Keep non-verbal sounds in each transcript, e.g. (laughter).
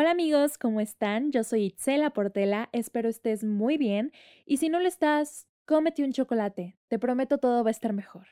Hola amigos, ¿cómo están? Yo soy Itzela Portela, espero estés muy bien y si no lo estás, cómete un chocolate, te prometo todo va a estar mejor.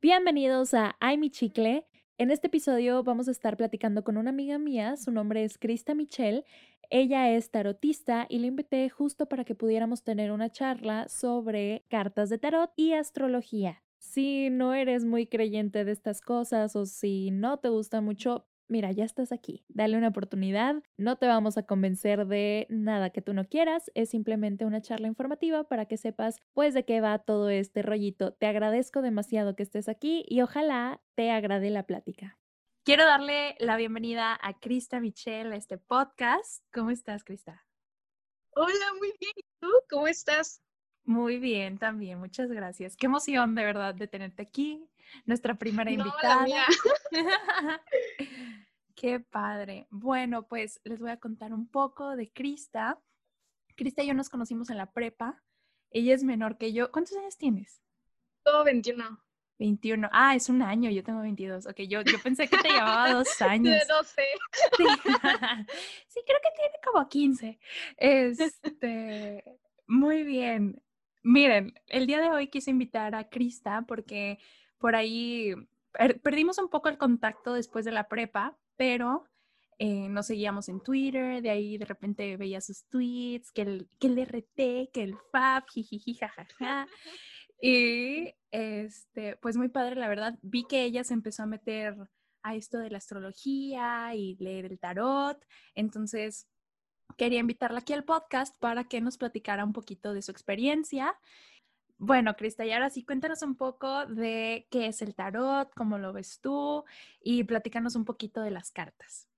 Bienvenidos a Ay Mi Chicle. En este episodio vamos a estar platicando con una amiga mía, su nombre es Krista Michelle. Ella es tarotista y la invité justo para que pudiéramos tener una charla sobre cartas de tarot y astrología. Si no eres muy creyente de estas cosas o si no te gusta mucho, mira, ya estás aquí, dale una oportunidad, no te vamos a convencer de nada que tú no quieras, es simplemente una charla informativa para que sepas pues de qué va todo este rollito. Te agradezco demasiado que estés aquí y ojalá te agrade la plática. Quiero darle la bienvenida a Krista Michelle a este podcast. ¿Cómo estás, Krista? Hola, muy bien. ¿Y tú? ¿Cómo estás? Muy bien, también. Muchas gracias. Qué emoción de verdad de tenerte aquí, nuestra primera invitada. (laughs) Qué padre. Bueno, pues les voy a contar un poco de Krista. Krista y yo nos conocimos en la prepa. Ella es menor que yo. ¿Cuántos años tienes? Todo 21. 21. Ah, es un año, yo tengo 22. Ok, yo, yo pensé que te llevaba (laughs) dos años. De 12. Sí. (laughs) sí, creo que tiene como 15. Este, muy bien. Miren, el día de hoy quise invitar a Krista porque por ahí perdimos un poco el contacto después de la prepa, pero eh, nos seguíamos en Twitter, de ahí de repente veía sus tweets, que el, que el RT, que el FAB, jijiji, jajaja. Y este, pues muy padre, la verdad. Vi que ella se empezó a meter a esto de la astrología y leer el tarot. Entonces, quería invitarla aquí al podcast para que nos platicara un poquito de su experiencia. Bueno, Crista, y ahora sí, cuéntanos un poco de qué es el tarot, cómo lo ves tú y platícanos un poquito de las cartas.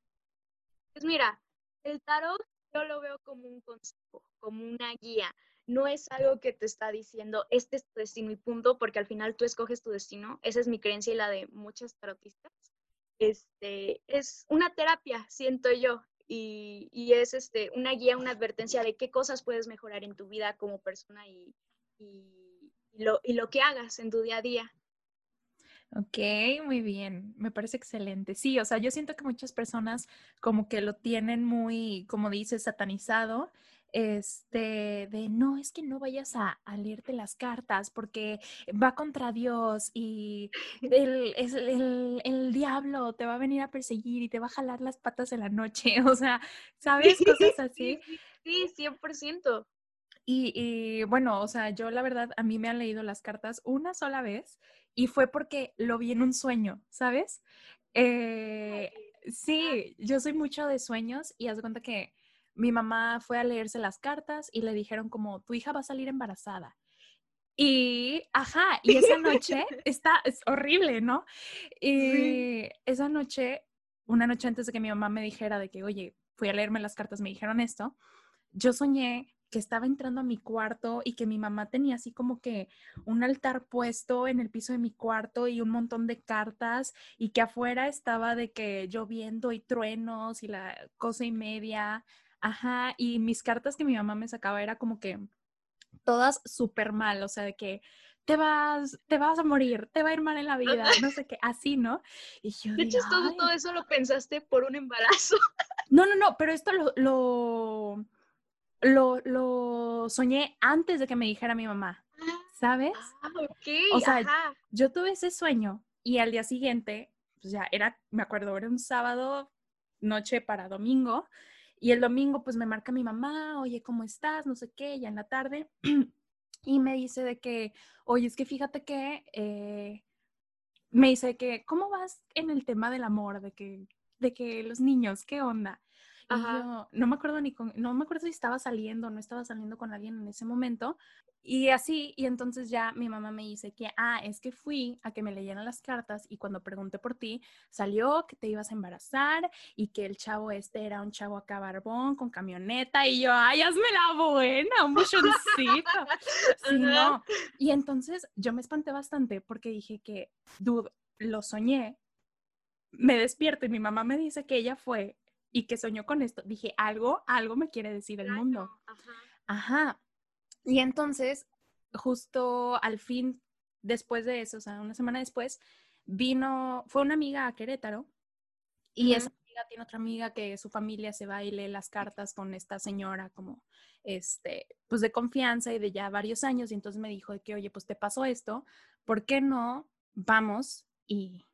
Pues mira, el tarot yo lo veo como un consejo, como una guía. No es algo que te está diciendo, este es tu destino y punto, porque al final tú escoges tu destino. Esa es mi creencia y la de muchas tarotistas. Este, es una terapia, siento yo y, es este, una guía, una advertencia de qué cosas puedes mejorar en tu vida como persona y, y, lo, y lo que hagas en tu día a día. Ok, muy bien, me parece excelente. Sí, o sea, yo siento que muchas personas como que lo tienen muy, como dices, satanizado este, de no, es que no vayas a, leerte las cartas porque va contra Dios y el, es el, diablo te va a venir a perseguir y te va a jalar las patas en la noche, (laughs) o sea, ¿sabes? Cosas (laughs) así. Sí, sí, 100%. Y, y bueno, o sea, yo la verdad, a mí me han leído las cartas una sola vez y fue porque lo vi en un sueño, ¿sabes? Eh, sí, yo soy mucho de sueños y haz cuenta que mi mamá fue a leerse las cartas y le dijeron como, tu hija va a salir embarazada. Y, ajá, y esa noche (laughs) está, es horrible, ¿no? Y esa noche, una noche antes de que mi mamá me dijera de que, oye, fui a leerme las cartas, me dijeron esto, yo soñé que estaba entrando a mi cuarto y que mi mamá tenía así como que un altar puesto en el piso de mi cuarto y un montón de cartas y que afuera estaba de que lloviendo y truenos y la cosa y media. Ajá, y mis cartas que mi mamá me sacaba era como que todas súper mal, o sea, de que te vas, te vas a morir, te va a ir mal en la vida, no sé qué, así, ¿no? Y yo de hecho, todo, todo eso lo pensaste por un embarazo. (laughs) No, no, no, pero esto lo, lo, lo, lo soñé antes de que me dijera mi mamá, ¿sabes? Ah, ok. O sea, yo tuve ese sueño y al día siguiente, pues ya era, me acuerdo, era un sábado, noche para domingo, y el domingo pues me marca mi mamá, oye, ¿cómo estás? No sé qué, ya en la tarde. (clears throat) y me dice de que, oye, es que fíjate que, eh, me dice que, ¿cómo vas en el tema del amor? De que, de que los niños, ¿qué onda? Yo no me acuerdo ni con, no me acuerdo si estaba saliendo no estaba saliendo con alguien en ese momento, y así, y entonces ya mi mamá me dice que, ah, es que fui a que me leyeran las cartas y cuando pregunté por ti, salió que te ibas a embarazar y que el chavo este era un chavo acá barbón con camioneta y yo, ay, hazme la buena, un buchoncito. (laughs) sí, no. Y entonces yo me espanté bastante porque dije que, dude, lo soñé, me despierto y mi mamá me dice que ella fue y que soñó con esto, dije, algo, algo me quiere decir el mundo. Ajá. Ajá. Y entonces, justo al fin, después de eso, o sea, una semana después, vino, fue una amiga a Querétaro y esa amiga tiene otra amiga que su familia se va y lee las cartas con esta señora como, este, pues de confianza y de ya varios años y entonces me dijo de que, oye, pues te pasó esto, ¿por qué no vamos y,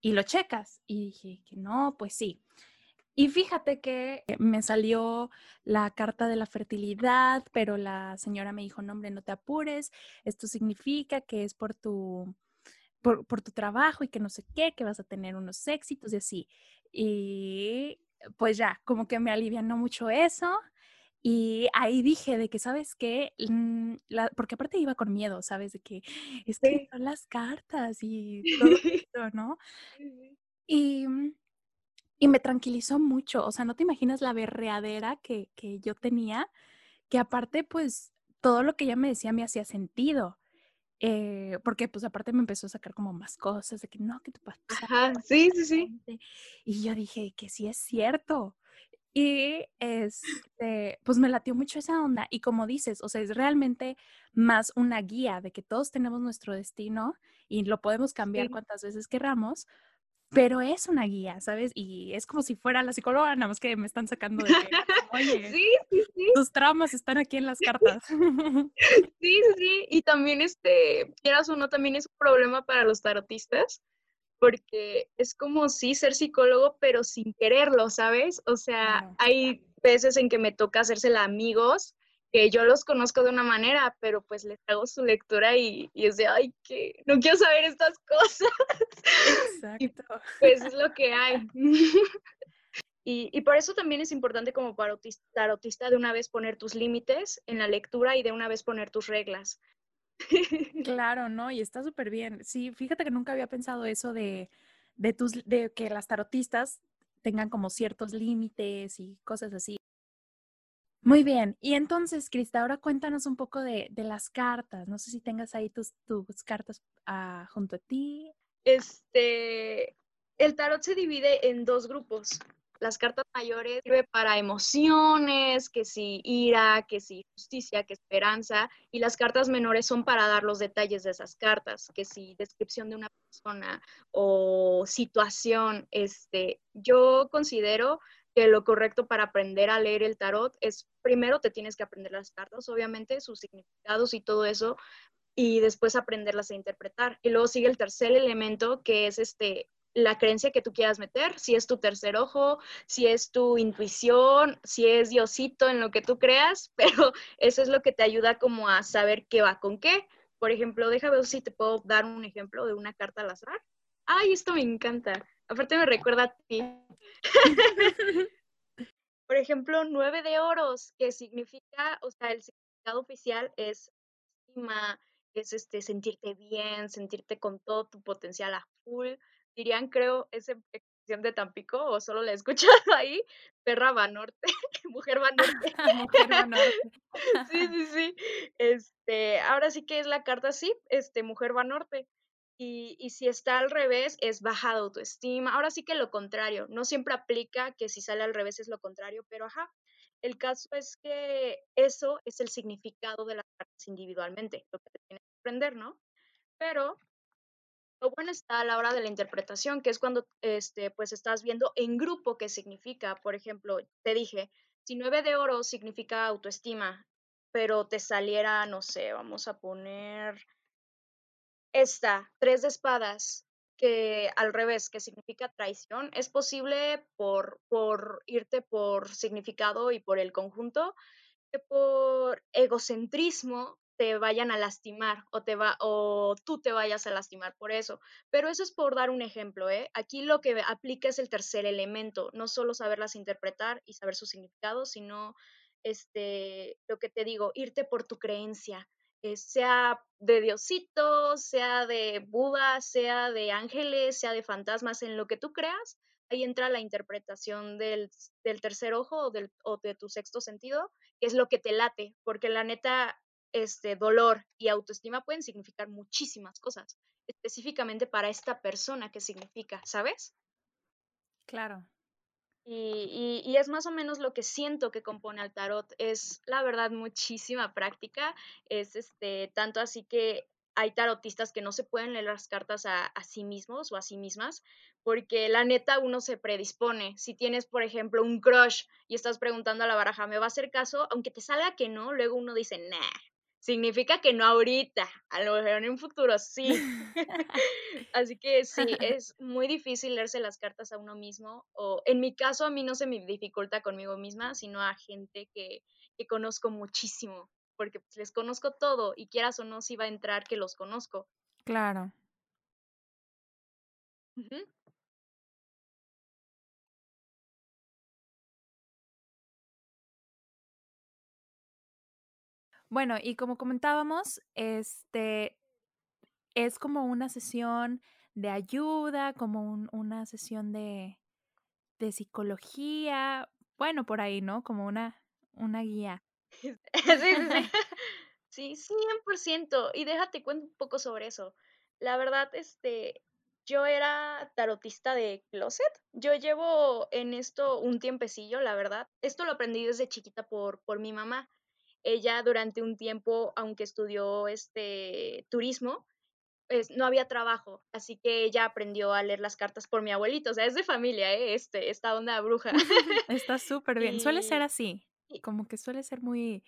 y lo checas? Y dije que no, pues sí. Y fíjate que me salió la carta de la fertilidad, pero la señora me dijo, no, hombre, no te apures, esto significa que es por tu, por, por tu trabajo y que no sé qué, que vas a tener unos éxitos y así. Y pues ya, como que me alivianó mucho eso. Y ahí dije de que, ¿sabes qué? Mm, porque aparte iba con miedo, ¿sabes? De que es que son las cartas y todo (laughs) esto, ¿no? Y mm, y me tranquilizó mucho, o sea, no te imaginas la berreadera que, que yo tenía, que aparte, pues, todo lo que ella me decía me hacía sentido. Eh, porque pues aparte me empezó a sacar como más cosas de que no, que tu papá. Ajá, sí, sí, sí. Y yo dije que sí es cierto. Y este, pues me latió mucho esa onda. Y como dices, o sea, es realmente más una guía de que todos tenemos nuestro destino y lo podemos cambiar cuantas veces queramos, pero es una guía, ¿sabes? Y es como si fuera la psicóloga, nada más que me están sacando de que, (laughs) oye, sí, sí, sí. tus traumas están aquí en las cartas. (laughs) Sí, sí, y también, este, quieras o no, también es un problema para los tarotistas, porque es como sí ser psicólogo, pero sin quererlo, ¿sabes? O sea, hay veces en que me toca hacérsela amigos que yo los conozco de una manera, pero pues les hago su lectura y, es de, ay, que no quiero saber estas (laughs) cosas. Exacto. pues es lo (laughs) que hay. (laughs) y, y, por eso también es importante como tarotista de una vez poner tus límites en la lectura y de una vez poner tus reglas. claro, ¿no? Y está súper bien. Sí, fíjate que nunca había pensado eso de, de, tus, de que las tarotistas tengan como ciertos límites y cosas así. Muy bien, y entonces, Crista, ahora cuéntanos un poco de, las cartas. No sé si tengas ahí tus, tus cartas ah, junto a ti. Este, el tarot se divide en dos grupos. Las cartas mayores sirven para emociones, que si ira, que si justicia, que esperanza, y las cartas menores son para dar los detalles de esas cartas, que si descripción de una persona o situación. Este, yo considero que lo correcto para aprender a leer el tarot es primero te tienes que aprender las cartas, obviamente, sus significados y todo eso, y después aprenderlas a interpretar. Y luego sigue el tercer elemento, que es este la creencia que tú quieras meter, si es tu tercer ojo, si es tu intuición, si es Diosito en lo que tú creas, (laughs) pero eso es lo que te ayuda como a saber qué va con qué. Por ejemplo, déjame ver si te puedo dar un ejemplo de una carta al azar. Ay, esto me encanta. Aparte me recuerda a ti. (laughs) Por ejemplo, nueve de oros, que significa, o sea, el significado oficial es es este, sentirte bien, sentirte con todo tu potencial a full. Dirían, creo, esa expresión de Tampico, o solo la he escuchado (laughs) ahí, perra va norte, (laughs) mujer va norte. mujer va norte. sí, sí, sí. Este, ahora sí que es la carta así, este, mujer va norte. Y, si está al revés, es baja de autoestima. Ahora sí que lo contrario, no siempre aplica que si sale al revés es lo contrario, pero ajá, el caso es que eso es el significado de las cartas individualmente, lo que te tienes que aprender, ¿no? Pero lo bueno está a la hora de la interpretación, que es cuando este, pues estás viendo en grupo qué significa. Por ejemplo, te dije, si nueve de oro significa autoestima, pero te saliera, no sé, vamos a poner esta, tres de espadas, que al revés, que significa traición, es posible por, por irte por significado y por el conjunto, que por egocentrismo te vayan a lastimar o, te va, o tú te vayas a lastimar por eso. Pero eso es por dar un ejemplo. ¿eh? Aquí lo que aplica es el tercer elemento, no solo saberlas interpretar y saber su significado, sino este, lo que te digo, irte por tu creencia, eh, sea de Diosito, sea de Buda, sea de ángeles, sea de fantasmas, en lo que tú creas, ahí entra la interpretación del, tercer ojo o, del, o de tu sexto sentido, que es lo que te late, porque la neta, este dolor y autoestima pueden significar muchísimas cosas, específicamente para esta persona que significa, ¿sabes? Claro. Y, y, es más o menos lo que siento que compone al tarot. Es la verdad muchísima práctica. Es este, tanto así que hay tarotistas que no se pueden leer las cartas a, a, sí mismos o a sí mismas, porque la neta uno se predispone. Si tienes, por ejemplo, un crush y estás preguntando a la baraja, ¿me va a hacer caso? Aunque te salga que no, luego uno dice, nah, significa que no ahorita, a lo mejor en un futuro sí. (laughs) (laughs) Así que sí, (laughs) es muy difícil leerse las cartas a uno mismo, o en mi caso a mí no se me dificulta conmigo misma, sino a gente que, que conozco muchísimo, porque pues, les conozco todo y quieras o no, si va a entrar que los conozco. Claro. Bueno, y como comentábamos, este es como una sesión de ayuda, como un, una sesión de, de psicología, bueno, por ahí, ¿no? Como una, una guía. (laughs) (laughs) sí, sí, sí. sí, 100%. Y déjate cuento un poco sobre eso. La verdad, este, yo era tarotista de closet. Yo llevo en esto un tiempecillo, la verdad. Esto lo aprendí desde chiquita por, por mi mamá ella durante un tiempo, aunque estudió este turismo, pues, no había trabajo, así que ella aprendió a leer las cartas por mi abuelito, o sea, es de familia, ¿eh? este, esta onda bruja. (laughs) Está (laughs) súper bien, suele ser así, como que suele ser muy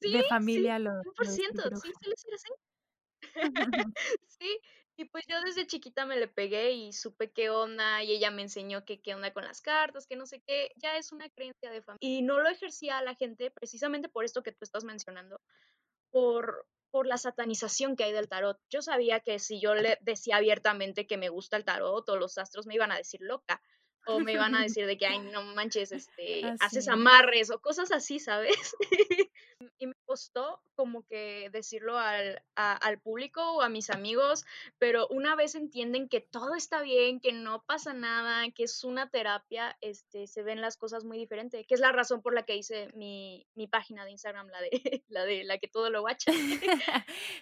de familia sí, lo, 100%, sí, suele ser así. (laughs) sí, y pues yo desde chiquita me le pegué y supe qué onda y ella me enseñó que qué onda con las cartas, que no sé qué, ya es una creencia de familia. Y no lo ejercía a la gente precisamente por esto que tú estás mencionando, por, por la satanización que hay del tarot. Yo sabía que si yo le decía abiertamente que me gusta el tarot o los astros me iban a decir loca o me iban a (laughs) decir de que, ay, no manches, este, haces amarres o cosas así, ¿sabes? (laughs) y me costó como que decirlo al, al, público o a mis amigos, pero una vez entienden que todo está bien, que no pasa nada, que es una terapia, este, se ven las cosas muy diferentes, que es la razón por la que hice mi, mi página de Instagram, la de, (laughs) la de la que todo lo guacha.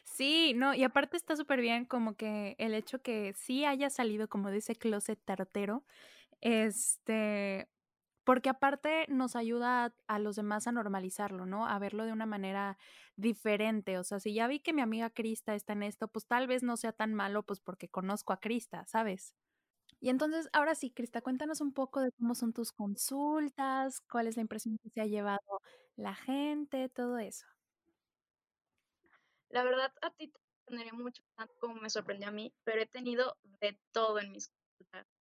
sí, no, y aparte está súper bien como que el hecho que sí haya salido como de ese closet tarotero, este, porque aparte nos ayuda a, los demás a normalizarlo, ¿no? A verlo de una manera diferente. O sea, si ya vi que mi amiga Krista está en esto, pues tal vez no sea tan malo, pues porque conozco a Krista, ¿sabes? Y entonces, ahora sí, Krista, cuéntanos un poco de cómo son tus consultas, cuál es la impresión que se ha llevado la gente, todo eso. La verdad, a ti te sorprendería mucho, tanto como me sorprendió a mí, pero he tenido de todo en mis consultas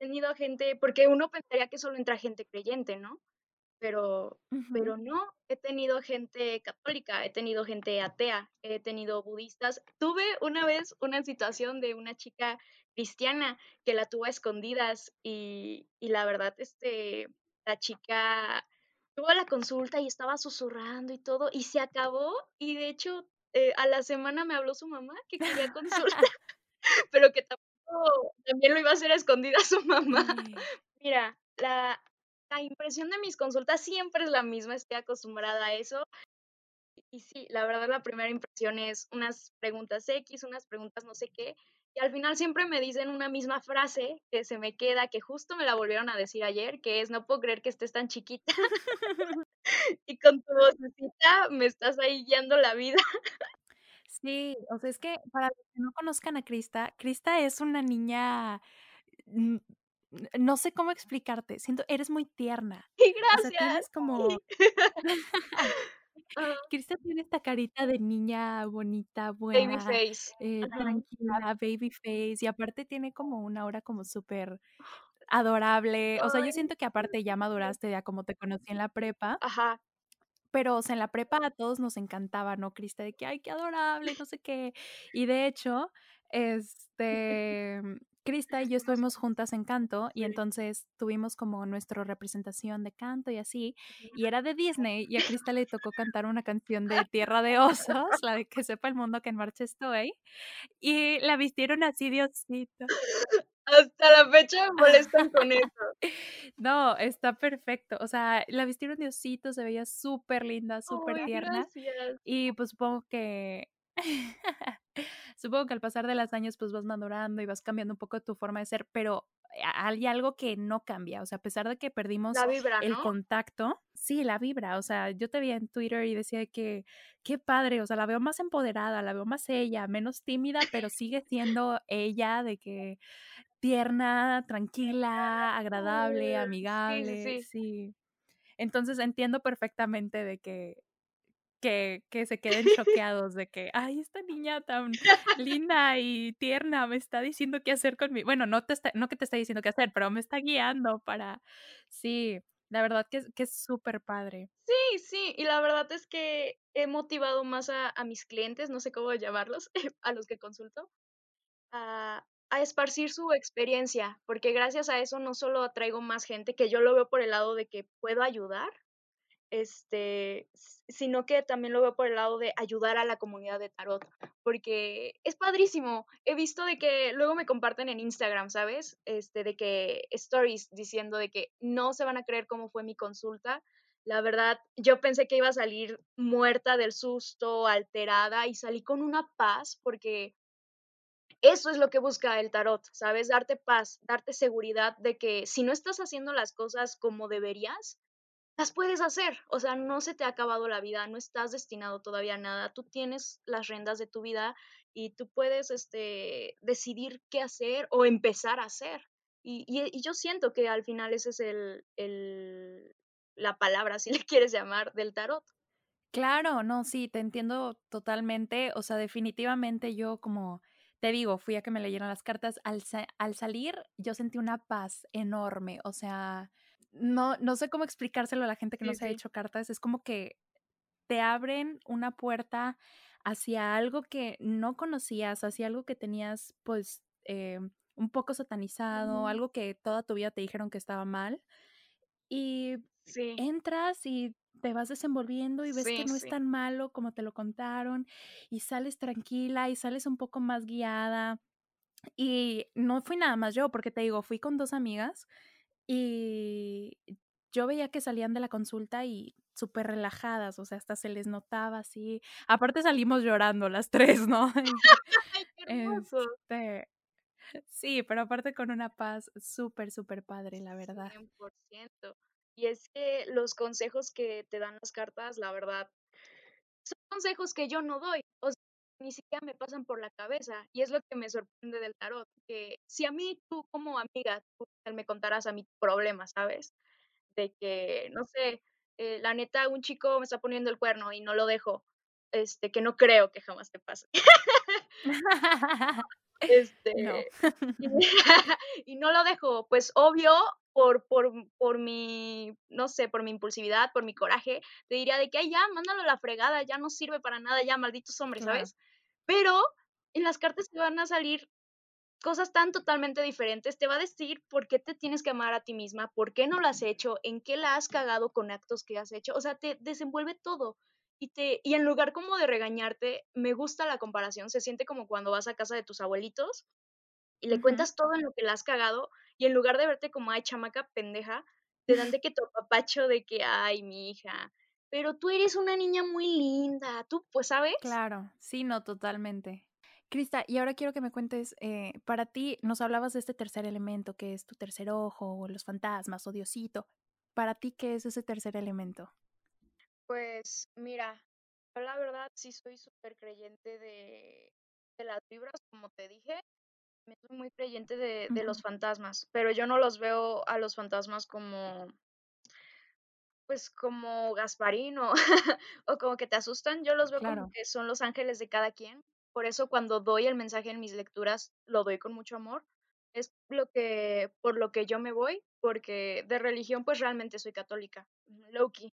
tenido gente, porque uno pensaría que solo entra gente creyente, ¿no? Pero, pero no, he tenido gente católica, he tenido gente atea, he tenido budistas. Tuve una vez una situación de una chica cristiana que la tuvo a escondidas y, y la verdad, este, la chica tuvo la consulta y estaba susurrando y todo y se acabó y de hecho eh, a la semana me habló su mamá que quería (laughs) consulta, (laughs) pero que tampoco también lo iba a hacer a escondida su (laughs) mamá. Mira, la, la impresión de mis consultas siempre es la misma, estoy acostumbrada a eso. Y sí, la verdad la primera impresión es unas preguntas X, unas preguntas no sé qué, y al final siempre me dicen una misma frase que se me queda, que justo me la volvieron a decir ayer, que es, no puedo creer que estés tan chiquita. (laughs) (laughs) y con tu vocecita me estás ahí guiando la vida. Sí, o sea, es que para los que no conozcan a Krista, Krista es una niña, mm, no sé cómo explicarte, siento, eres muy tierna. (laughs) Y gracias. O sea, tienes como... (laughs) Krista tiene esta carita de niña bonita, buena, baby face. Eh, tranquila, baby face, y aparte tiene como una aura como súper adorable. O sea, yo siento que aparte ya maduraste ya como te conocí en la prepa. Ajá pero, o sea, en la prepa a todos nos encantaba, ¿no? Crista, de que, ay, qué adorable, no sé qué. Y de hecho, este, Crista y yo estuvimos juntas en canto y entonces tuvimos como nuestra representación de canto y así, y era de Disney y a Crista le tocó cantar una canción de Tierra de Osos, la de Que sepa el mundo que en marcha estoy, y la vistieron así, Diosito. Hasta la fecha me molestan con (laughs) eso. No, está perfecto. O sea, la vistieron de osito, se veía súper linda, súper tierna. Gracias. Y pues supongo que (laughs) Supongo que al pasar de los años, pues vas madurando y vas cambiando un poco tu forma de ser, pero hay algo que no cambia, o sea, a pesar de que perdimos vibra, el ¿no? contacto, sí, la vibra, o sea, yo te vi en Twitter y decía que qué padre, o sea, la veo más empoderada, la veo más ella, menos tímida, pero sigue siendo ella de que tierna, tranquila, agradable, sí, amigable, sí. sí. Entonces entiendo perfectamente de que que, que se queden (laughs) choqueados de que, ay, esta niña tan (laughs) linda y tierna me está diciendo qué hacer con mi, bueno, no te está, no que te está diciendo qué hacer, pero me está guiando para, sí, la verdad que, es- que es súper padre. Sí, sí, y la verdad es que he motivado más a, a mis clientes, no sé cómo llamarlos, (laughs) a los que consulto, a, a esparcir su experiencia, porque gracias a eso no solo atraigo más gente, que yo lo veo por el lado de que puedo ayudar, este, sino que también lo veo por el lado de ayudar a la comunidad de tarot, porque es padrísimo. He visto de que luego me comparten en Instagram, ¿sabes? Este, de que stories diciendo de que no se van a creer cómo fue mi consulta. La verdad, yo pensé que iba a salir muerta del susto, alterada, y salí con una paz, porque eso es lo que busca el tarot, ¿sabes? Darte paz, darte seguridad de que si no estás haciendo las cosas como deberías, las puedes hacer, o sea, no se te ha acabado la vida, no estás destinado todavía a nada, tú tienes las riendas de tu vida y tú puedes, este, decidir qué hacer o empezar a hacer. Y, yo siento que al final ese es el, el- la palabra, (laughs) si le quieres llamar, del tarot. Claro, no, sí, te entiendo totalmente. O sea, definitivamente yo como te digo, fui a que me leyeran las cartas. Al, sa- al salir, yo sentí una paz enorme. O sea, no, no sé cómo explicárselo a la gente que no Sí, se ha hecho cartas. Es como que te abren una puerta hacia algo que no conocías, hacia algo que tenías, pues, eh, un poco satanizado, algo que toda tu vida te dijeron que estaba mal. Y Sí, entras y te vas desenvolviendo y ves que sí, no es sí. tan malo como te lo contaron y sales tranquila y sales un poco más guiada. Y no fui nada más yo, porque te digo, fui con dos amigas y yo veía que salían de la consulta y súper relajadas, o sea, hasta se les notaba así. Aparte salimos llorando las tres, ¿no? (laughs) (laughs) ¡Ay! Este, sí, pero aparte con una paz súper, súper padre, la verdad. cien por ciento Y es que los consejos que te dan las cartas, la verdad, son consejos que yo no doy, o sea, ni siquiera me pasan por la cabeza. Y es lo que me sorprende del tarot, que si a mí tú como amiga tú me contaras a mi problema, ¿sabes? De que, no sé, eh, la neta, un chico me está poniendo el cuerno y no lo dejo, este, que no creo que jamás te pase. (laughs) (laughs) (laughs) No. Este, (laughs) y (laughs) y no lo dejo, pues, obvio, por por por mi, no sé, por mi impulsividad, por mi coraje, te diría de que: "Ay, ya, mándalo a la fregada, ya no sirve para nada, ya, malditos hombres". ¿sabes? Pero en las cartas te van a salir cosas tan totalmente diferentes, te va a decir por qué te tienes que amar a ti misma, por qué no lo has hecho, en qué la has cagado con actos que has hecho, o sea, te desenvuelve todo. Y te y en lugar como de regañarte, me gusta la comparación, se siente como cuando vas a casa de tus abuelitos y le cuentas todo en lo que la has cagado, y en lugar de verte como: "Ay, chamaca pendeja", te dan (laughs) de que tu apapacho de que: "Ay, mi hija, pero tú eres una niña muy linda", tú, pues, ¿sabes? Claro, sí, no, totalmente. Crista, y ahora quiero que me cuentes, eh, para ti, nos hablabas de este tercer elemento, que es tu tercer ojo, o los fantasmas, o Diosito. Para ti, ¿qué es ese tercer elemento? Pues mira, yo la verdad sí soy súper creyente de, de las vibras, como te dije, me soy muy creyente de, de los fantasmas, pero yo no los veo a los fantasmas como, pues como Gasparín o, (laughs) como que te asustan, yo los veo como que son los ángeles de cada quien. Por eso cuando doy el mensaje en mis lecturas, lo doy con mucho amor. Es lo que, por lo que yo me voy, porque de religión pues realmente soy católica, Loki.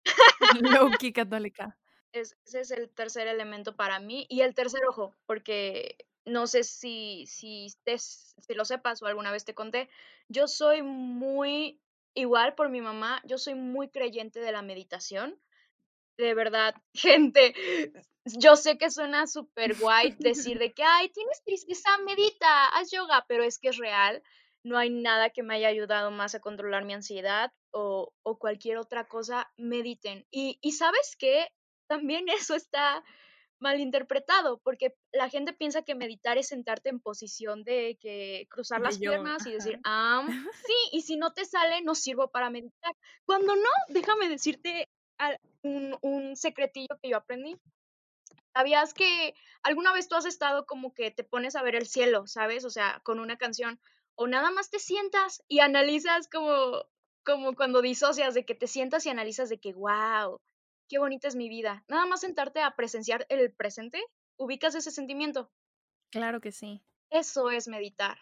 Low-key (laughs) (laughs) católica. Es ese es el tercer elemento para mí, y el tercer ojo, porque no sé si si estés si lo sepas o alguna vez te conté, yo soy muy igual por mi mamá, yo soy muy creyente de la meditación. De verdad, (laughs) gente, yo sé que suena (laughs) súper guay decir de que: "Ay, tienes tristeza, medita, haz yoga", pero es que es real. No hay nada que me haya ayudado más a controlar mi ansiedad o o cualquier otra cosa, mediten. Y y, ¿sabes qué? También (laughs) eso está malinterpretado, porque la gente piensa que meditar es sentarte en posición de que cruzar las piernas y decir, ah, sí, y si no te sale, no sirvo para meditar. Cuando no, déjame decirte un, un secretillo que yo aprendí. ¿Sabías que alguna vez tú has estado como que te pones a ver el cielo, ¿sabes? O sea, con una canción, o nada más te sientas y analizas como, como cuando disocias, de que te sientas y analizas de que, wow, qué bonita es mi vida. Nada más sentarte a presenciar el presente, ubicas ese sentimiento. Claro que sí. Eso es meditar.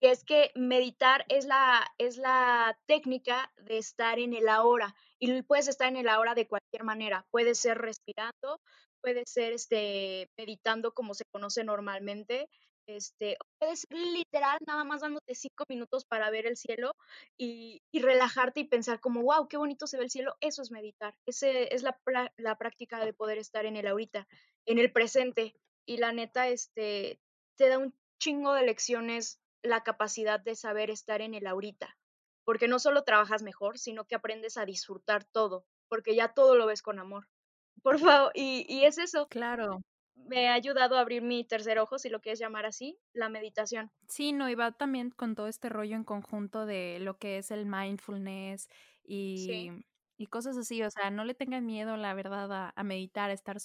Y es que meditar es la, es la técnica de estar en el ahora. Y puedes estar en el ahora de cualquier manera. Puede ser respirando, puede ser este, meditando como se conoce normalmente, este, puedes literal nada más dándote cinco minutos para ver el cielo y, relajarte y pensar como, wow, qué bonito se ve el cielo, eso es meditar, ese es la, la, práctica de poder estar en el ahorita, en el presente. Y la neta, este, te da un chingo de lecciones la capacidad de saber estar en el ahorita, porque no solo trabajas mejor, sino que aprendes a disfrutar todo, porque ya todo lo ves con amor. (laughs) Por favor, y, y es eso. Claro me ha ayudado a abrir mi tercer ojo, si lo quieres llamar así, la meditación. Sí, no, y va también con todo este rollo en conjunto de lo que es el mindfulness y, y cosas así. O sea, no le tengan miedo, la verdad, a, meditar, a estar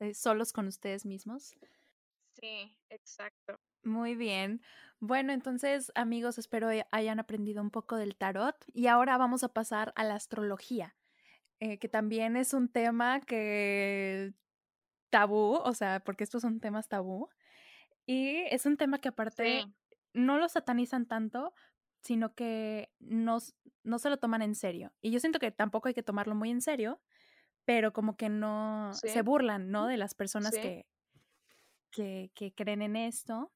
eh, solos con ustedes mismos. Sí, exacto. Muy bien. Bueno, entonces, amigos, espero hayan aprendido un poco del tarot. Y ahora vamos a pasar a la astrología. Eh, que también es un tema que tabú, o sea, porque estos son temas tabú. Y es un tema que aparte no lo satanizan tanto, sino que no, no se lo toman en serio. Y yo siento que tampoco hay que tomarlo muy en serio, pero como que no se burlan, ¿no? De las personas que, que, que, creen en esto.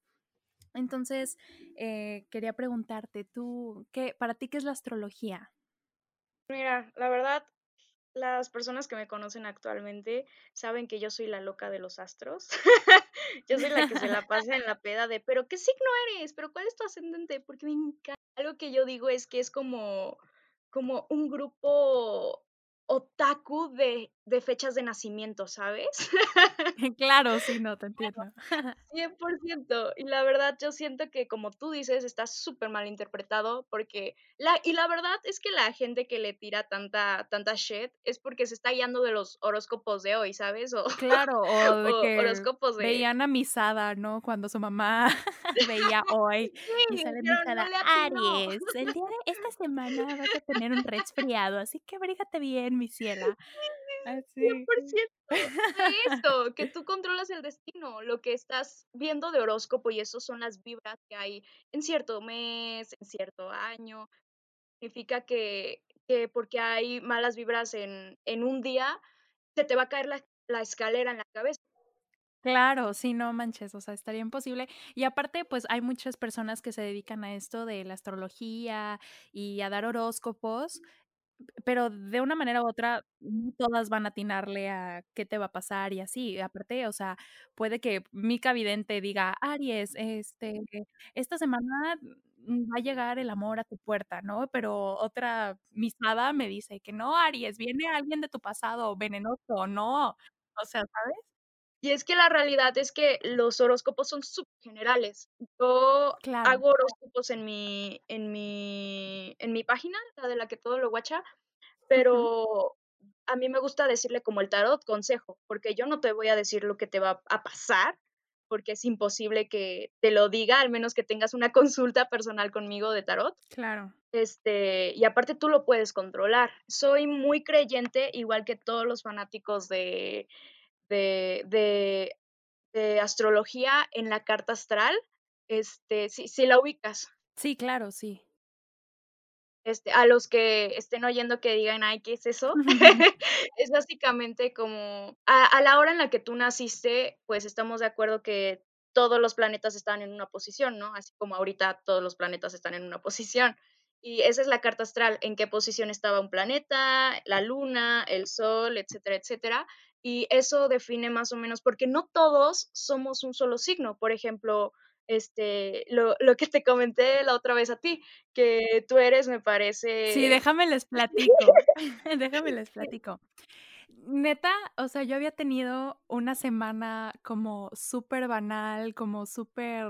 Entonces, eh, quería preguntarte, tú, ¿qué, para ti qué es la astrología? Mira, la verdad, las personas que me conocen actualmente saben que yo soy la loca de los astros. (laughs) yo soy la que se la (laughs) pasa en la peda de, pero ¿qué signo eres? ¿Pero cuál es tu ascendente? Porque me encanta. Algo que yo digo es que es como, como un grupo otaku de, de fechas de nacimiento, ¿sabes? (laughs) claro, sí, no, (laughs) te entiendo. (laughs) 100%. Y la verdad, yo siento que como tú dices, está súper mal interpretado porque, la, y la verdad es que la gente que le tira tanta, tanta shit es porque se está guiando de los horóscopos de hoy, ¿sabes? O, claro, o de que horóscopos de... veían a Misada, ¿no? Cuando su mamá veía hoy. y sale Misada, Aries, el día de esta semana vas a tener un resfriado, así que abrígate bien, mi ciela. Así. 100% esto, que tú controlas el destino, lo que estás viendo de horóscopo y eso son las vibras que hay en cierto mes, en cierto año. Significa que, que porque hay malas vibras en, en un día, se te va a caer la, la escalera en la cabeza. Claro, sí, no manches, o sea, estaría imposible. Y aparte, pues hay muchas personas que se dedican a esto de la astrología y a dar horóscopos pero de una manera u otra, todas van a atinarle a qué te va a pasar y así. Aparte, o sea, puede que Mica Vidente diga, Aries, este, esta semana va a llegar el amor a tu puerta, ¿no? Pero otra misada me dice que no, Aries, viene alguien de tu pasado venenoso, no. O sea, ¿sabes? Y es que la realidad es que los horóscopos son súper generales. Yo hago horóscopos en mi, en mi, en mi página, la de la que todo lo guacha, pero a mí me gusta decirle como el tarot consejo, porque yo no te voy a decir lo que te va a pasar, porque es imposible que te lo diga, al menos que tengas una consulta personal conmigo de tarot. Claro. Este, y aparte tú lo puedes controlar. Soy muy creyente, igual que todos los fanáticos de, de, de, astrología en la carta astral, este, si, si la ubicas. Sí, claro, sí. Este, a los que estén oyendo que digan, ay, ¿qué es eso? (laughs) (laughs) es básicamente como a, a, la hora en la que tú naciste, pues estamos de acuerdo que todos los planetas están en una posición, ¿no? Así como ahorita todos los planetas están en una posición. Y esa es la carta astral, en qué posición estaba un planeta, la luna, el sol, etcétera, etcétera y eso define más o menos, porque no todos somos un solo signo. Por ejemplo, este, lo, lo, que te comenté la otra vez a ti, que tú eres, me parece. Sí, déjame les (laughs) platico. (laughs) déjame les platico. neta, o sea, yo había tenido una semana como súper banal, como súper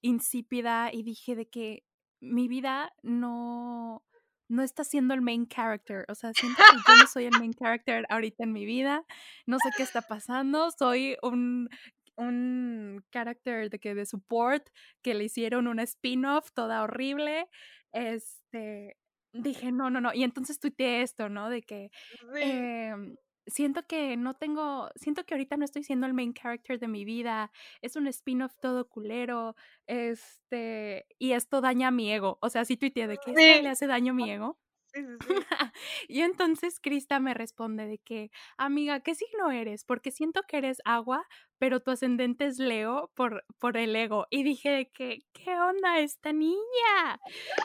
insípida y dije de que mi vida no, no está siendo el main character. O sea, siento que yo no soy el main character ahorita en mi vida. No sé qué está pasando. Soy un, un character de que de support que le hicieron una spin-off toda horrible. Este, dije, no, no, no. Y entonces tuiteé esto, ¿no? De que em, siento que no tengo, siento que ahorita no estoy siendo el main character de mi vida, es un spin-off todo culero, este, y esto daña mi ego. O sea, sí tuiteé de que le hace daño a mi (laughs) ego. (laughs) y entonces Krista me responde de que, amiga, ¿qué signo eres? Porque siento que eres agua, pero tu ascendente es Leo por, por el ego. Y dije de que, ¿qué onda esta niña?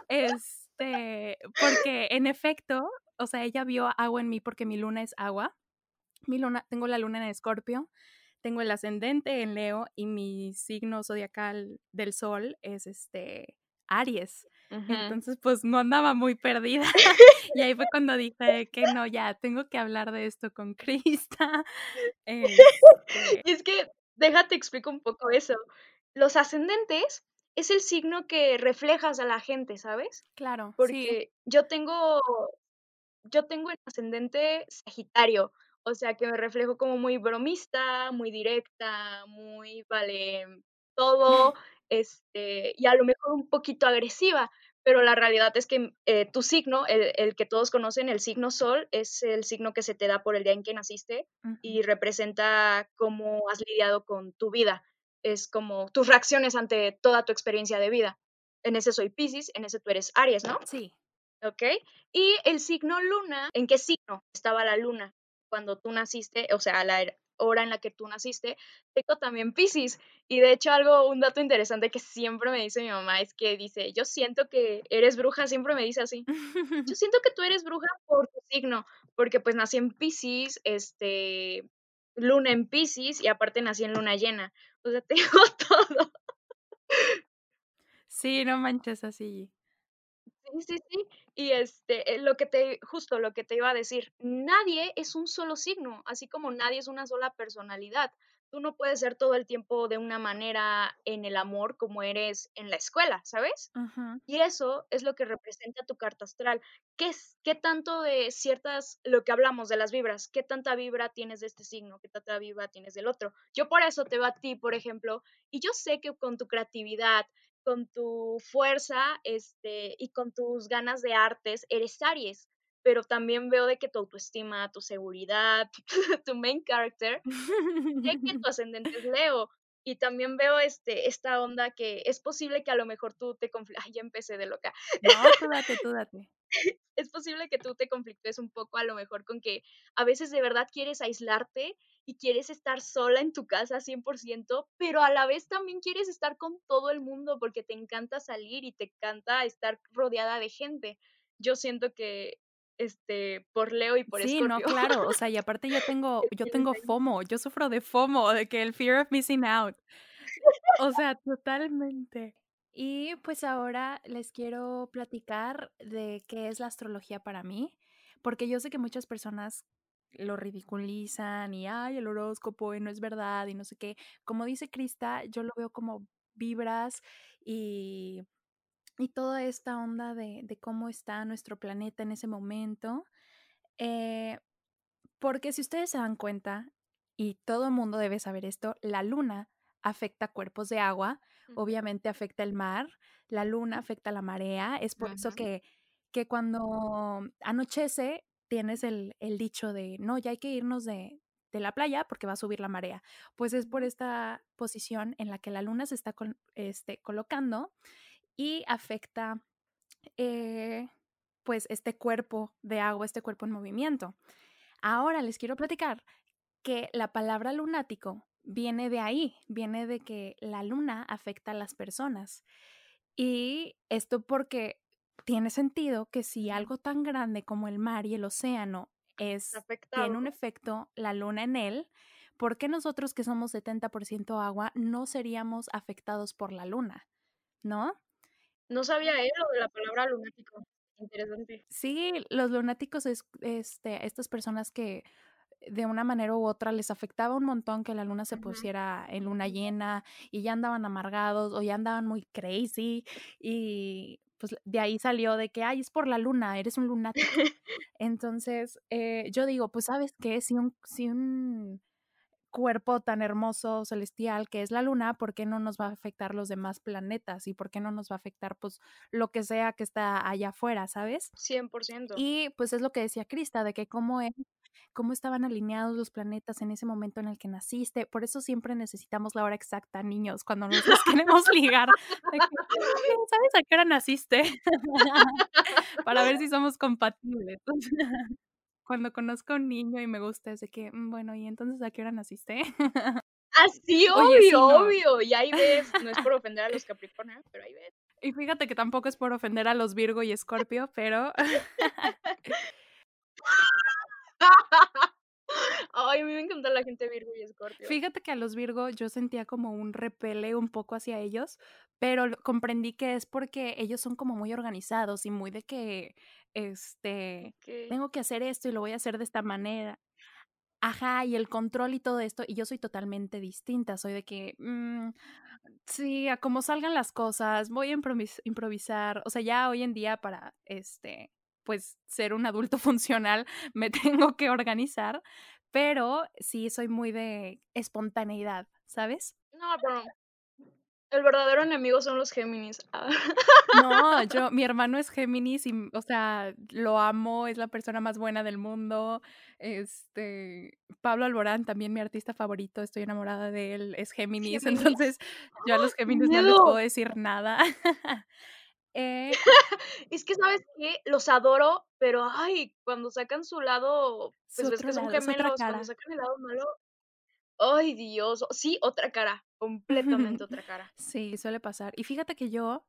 Este, porque en efecto, o sea, ella vio agua en mí porque mi luna es agua. Mi luna, tengo la luna en Escorpio, tengo el ascendente en Leo y mi signo zodiacal del sol es este Aries. Entonces, pues no andaba muy perdida. (laughs) y ahí fue cuando dije que no, ya tengo que hablar de esto con (laughs) Krista. Este y es que, déjate explico un poco eso. Los ascendentes es el signo que reflejas a la gente, ¿sabes? Claro. Porque yo tengo, yo tengo el ascendente Sagitario, o sea que me reflejo como muy bromista, muy directa, muy, vale, todo, (laughs) este, y a lo mejor un poquito agresiva, pero la realidad es que eh, tu signo, el, que todos conocen, el signo Sol, es el signo que se te da por el día en que naciste y representa cómo has lidiado con tu vida. Es como tus reacciones ante toda tu experiencia de vida. En ese soy Pisces, en ese tú eres Aries, ¿no? Sí. ¿Ok? Y el signo Luna, ¿en qué signo estaba la Luna cuando tú naciste? O sea, la, hora en la que tú naciste, tengo también Pisces. Y de hecho algo, un dato interesante que siempre me dice mi mamá es que dice, yo siento que eres bruja, siempre me dice así. Yo siento que tú eres bruja por tu signo, porque pues nací en Pisces, este, luna en Pisces y aparte nací en luna llena. O sea, (laughs) tengo todo. Sí, no manches así. Sí, sí, sí. Y este, eh, lo que te, justo lo que te iba a decir, nadie es un solo signo, así como nadie es una sola personalidad. Tú no puedes ser todo el tiempo de una manera en el amor como eres en la escuela, ¿sabes? Y eso es lo que representa tu carta astral. ¿Qué, es, ¿Qué tanto de ciertas, lo que hablamos de las vibras, qué tanta vibra tienes de este signo, qué tanta vibra tienes del otro? Yo por eso te veo a ti, por ejemplo, y yo sé que con tu creatividad, con tu fuerza este, y con tus ganas de artes, eres Aries, pero también veo de que tu autoestima, tu seguridad, (laughs) tu main character, sé que tu (laughs) ascendente es Leo. Y también veo este, esta onda que es posible que a lo mejor tú te conflictes. Ay, ya empecé de loca. No, tú (laughs) date, tú date. es posible que tú te conflictes un poco a lo mejor con que a veces de verdad quieres aislarte y quieres estar sola en tu casa 100%, pero a la vez también quieres estar con todo el mundo porque te encanta salir y te encanta estar rodeada de gente. Yo siento que este por Leo y por Sí, no, claro, o sea, y (laughs) aparte yo tengo yo tengo FOMO, yo sufro de FOMO, de que el fear of missing out. O sea, totalmente. Y pues ahora les quiero platicar de qué es la astrología para mí, porque yo sé que muchas personas lo ridiculizan y, ay, el horóscopo y no es verdad y no sé qué. Como dice Krista, yo lo veo como vibras y, y toda esta onda de, de cómo está nuestro planeta en ese momento. Eh, porque si ustedes se dan cuenta, y todo el mundo debe saber esto, la luna afecta cuerpos de agua, obviamente afecta el mar, la luna afecta la marea, es por eso que, que cuando anochece tienes el, dicho de, no, ya hay que irnos de, la playa porque va a subir la marea. Pues es por esta posición en la que la luna se está este, colocando y afecta eh, pues este cuerpo de agua, este cuerpo en movimiento. Ahora les quiero platicar que la palabra lunático viene de ahí, viene de que la luna afecta a las personas. Y esto porque tiene sentido que si algo tan grande como el mar y el océano es tiene un efecto la luna en él, ¿por qué nosotros que somos 70% agua no seríamos afectados por la luna? ¿No? No sabía él lo de la palabra lunático. Interesante. Sí, los lunáticos es este, estas personas que de una manera u otra les afectaba un montón que la luna se pusiera en luna llena y ya andaban amargados o ya andaban muy crazy y pues de ahí salió de que, ay, es por la luna, eres un lunático. (laughs) Entonces, eh, yo digo, pues sabes qué, si un, si un cuerpo tan hermoso, celestial que es la luna, ¿por qué no nos va a afectar los demás planetas? ¿Y por qué no nos va a afectar pues lo que sea que está allá afuera, ¿sabes? 100%. Y pues es lo que decía Krista, de que cómo, es, cómo estaban alineados los planetas en ese momento en el que naciste. Por eso siempre necesitamos la hora exacta, niños, cuando nos (laughs) queremos ligar. ¿Sabes a qué hora naciste? (laughs) Para ver si somos compatibles (laughs) cuando conozco a un niño y me gusta, es de que, mm, bueno, ¿y entonces a qué hora naciste? Así, (laughs) obvio, obvio. Y ahí ves, no es por (laughs) ofender a los Capricornio, pero ahí ves. Y fíjate que tampoco es por ofender a los Virgo y Escorpio, pero... (laughs) Ay, a mí me encanta la gente Virgo y Escorpio. Fíjate que a los Virgo yo sentía como un repele un poco hacia ellos, pero comprendí que es porque ellos son como muy organizados y muy de que, este, tengo que hacer esto y lo voy a hacer de esta manera. Ajá, y el control y todo esto, y yo soy totalmente distinta, soy de que, mm, sí, a como salgan las cosas, voy a improvisar, o sea, ya hoy en día para, este, pues ser un adulto (laughs) funcional me tengo que organizar, pero sí soy muy de espontaneidad, ¿sabes? No, pero el verdadero enemigo son los Géminis. (laughs) Ah. No, yo, mi hermano es Géminis y, o sea, lo amo, es la persona más buena del mundo. Este, Pablo Alborán, también mi artista favorito, estoy enamorada de él, es Géminis, entonces yo a los (laughs) Géminis no les puedo decir nada. (laughs) Eh, es que, ¿sabes qué? Los adoro, pero, ay, cuando sacan su lado, pues ves que son gemelos, cuando sacan el lado malo, ay, Dios, sí, otra cara, completamente (laughs) otra cara. Sí, suele pasar. Y fíjate que yo,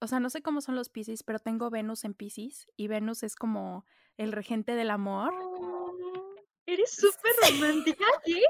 o sea, no sé cómo son los Pisces, pero tengo Venus en Pisces y Venus es como el regente del amor. Oh, eres súper (laughs) romántica, ¿sí?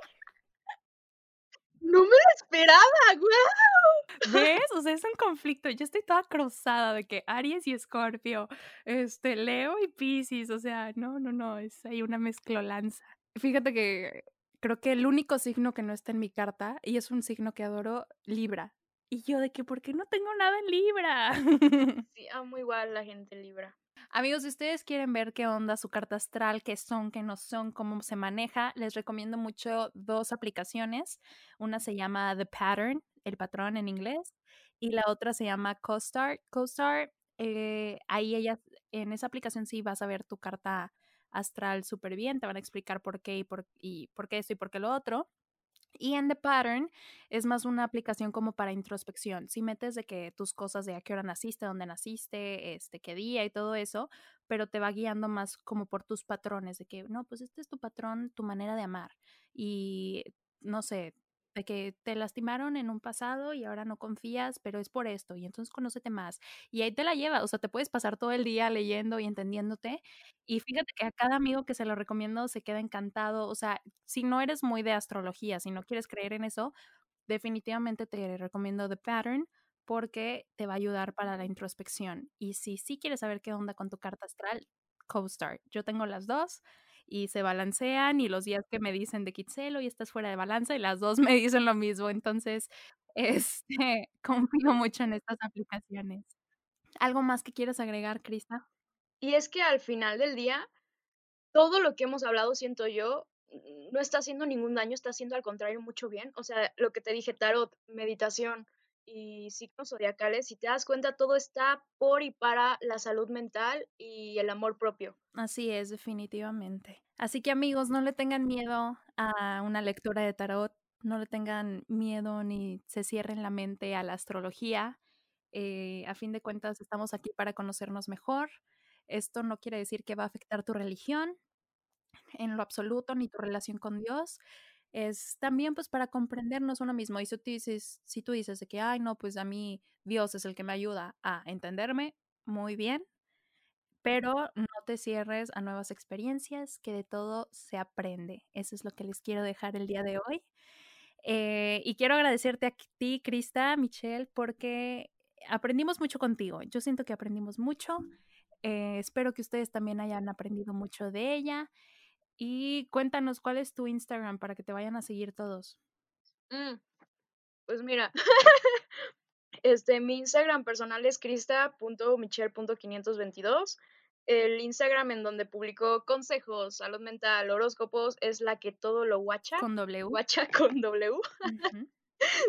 No me lo esperaba, guau. ¿Ves? (laughs) O sea, es un conflicto. Yo estoy toda cruzada de que Aries y Escorpio, este, Leo y Pisces, o sea, no, no, no, es ahí una mezclolanza. Fíjate que creo que el único signo que no está en mi carta, y es un signo que adoro, Libra. Y yo de que, ¿por qué no tengo nada en Libra? (laughs) Sí, amo igual la gente Libra. Amigos, si ustedes quieren ver qué onda su carta astral, qué son, qué no son, cómo se maneja, les recomiendo mucho dos aplicaciones. Una se llama The Pattern, el patrón en inglés, y la otra se llama CoStar. CoStar, eh, ahí ella, en esa aplicación sí vas a ver tu carta astral súper bien, te van a explicar por qué y por, y por qué esto y por qué lo otro. Y en The Pattern es más una aplicación como para introspección. Si metes de que tus cosas de a qué hora naciste, dónde naciste, este, qué día y todo eso, pero te va guiando más como por tus patrones, de que no, pues este es tu patrón, tu manera de amar. Y no sé, de que te lastimaron en un pasado y ahora no confías, pero es por esto, y entonces conócete más. Y ahí te la lleva, o sea, te puedes pasar todo el día leyendo y entendiéndote. Y fíjate que a cada amigo que se lo recomiendo se queda encantado. O sea, si no eres muy de astrología, si no quieres creer en eso, definitivamente te recomiendo The Pattern porque te va a ayudar para la introspección. Y si sí quieres saber qué onda con tu carta astral, CoStar. Yo tengo las dos y se balancean y los días que me dicen de Kitselo y estás fuera de balanza y las dos (laughs) me dicen lo mismo. Entonces, (laughs) este, (laughs) confío mucho en estas aplicaciones. ¿Algo más que quieras agregar, Krista? Y es que al final del día, todo lo que hemos hablado, siento yo, no está haciendo ningún daño, está haciendo al contrario mucho bien. O sea, lo que te dije, tarot, meditación, y signos zodiacales, si te das cuenta, todo está por y para la salud mental y el amor propio. Así es, definitivamente. Así que amigos, no le tengan miedo a una lectura de tarot, no le tengan miedo ni se cierren la mente a la astrología. Eh, a fin de cuentas, estamos aquí para conocernos mejor. Esto no quiere decir que va a afectar tu religión en lo absoluto, ni tu relación con Dios es también pues para comprendernos uno mismo. Y si tú dices, si tú dices de que, ay, no, pues a mí Dios es el que me ayuda a entenderme, muy bien, pero no te cierres a nuevas experiencias, que de todo se aprende. Eso es lo que les quiero dejar el día de hoy. Eh, y quiero agradecerte a ti, Krista, Michelle, porque aprendimos mucho contigo. Yo siento que aprendimos mucho. Eh, espero que ustedes también hayan aprendido mucho de ella. Y cuéntanos, ¿cuál es tu Instagram para que te vayan a seguir todos? Mm, pues mira, (laughs) este, mi Instagram personal es crista.michelle.522. El Instagram en donde publico consejos, salud mental, horóscopos, es la que todo lo guacha. Con W. Guacha (laughs) con W.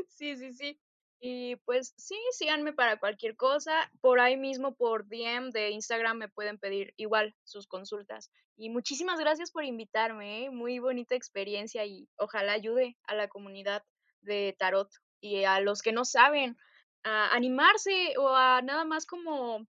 sí, sí, sí. Y pues sí, síganme para cualquier cosa. Por ahí mismo, por DM de Instagram, me pueden pedir igual sus consultas. Y muchísimas gracias por invitarme. ¿eh? Muy bonita experiencia y ojalá ayude a la comunidad de tarot y a los que no saben a animarse o a nada más como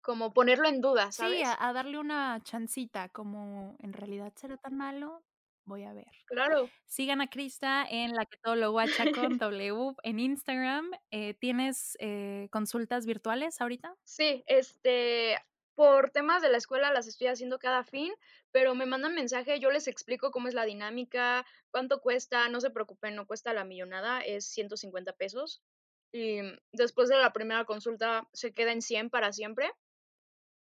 como ponerlo en duda, ¿sabes? Sí, a, a darle una chancita, como en realidad será tan malo, voy a ver. Claro. Sigan a Crista en la que todo lo guacha con (laughs) W en Instagram. Eh, ¿Tienes eh, consultas virtuales ahorita? Sí, este, por temas de la escuela las estoy haciendo cada fin, pero me mandan mensaje, yo les explico cómo es la dinámica, cuánto cuesta, no se preocupen, no cuesta la millonada, es 150 pesos. Y después de la primera consulta se queda en 100 para siempre.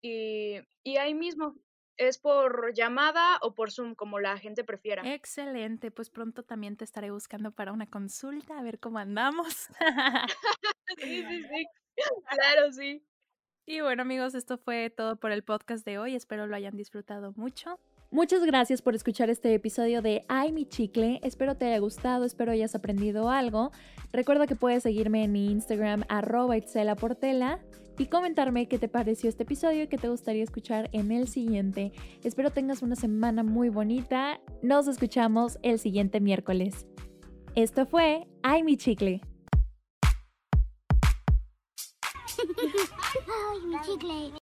Y, y ahí mismo, es por llamada o por Zoom, como la gente prefiera. Excelente, pues pronto también te estaré buscando para una consulta, a ver cómo andamos. (laughs) (laughs) sí, sí, sí. Claro, sí. Y bueno amigos, esto fue todo por el podcast de hoy, espero lo hayan disfrutado mucho. Muchas gracias por escuchar este episodio de Ay mi chicle, espero te haya gustado, espero hayas aprendido algo. Recuerda que puedes seguirme en mi Instagram arroba Portela y comentarme qué te pareció este episodio y qué te gustaría escuchar en el siguiente. Espero tengas una semana muy bonita. Nos escuchamos el siguiente miércoles. Esto fue Ay mi. (laughs) Ay mi chicle.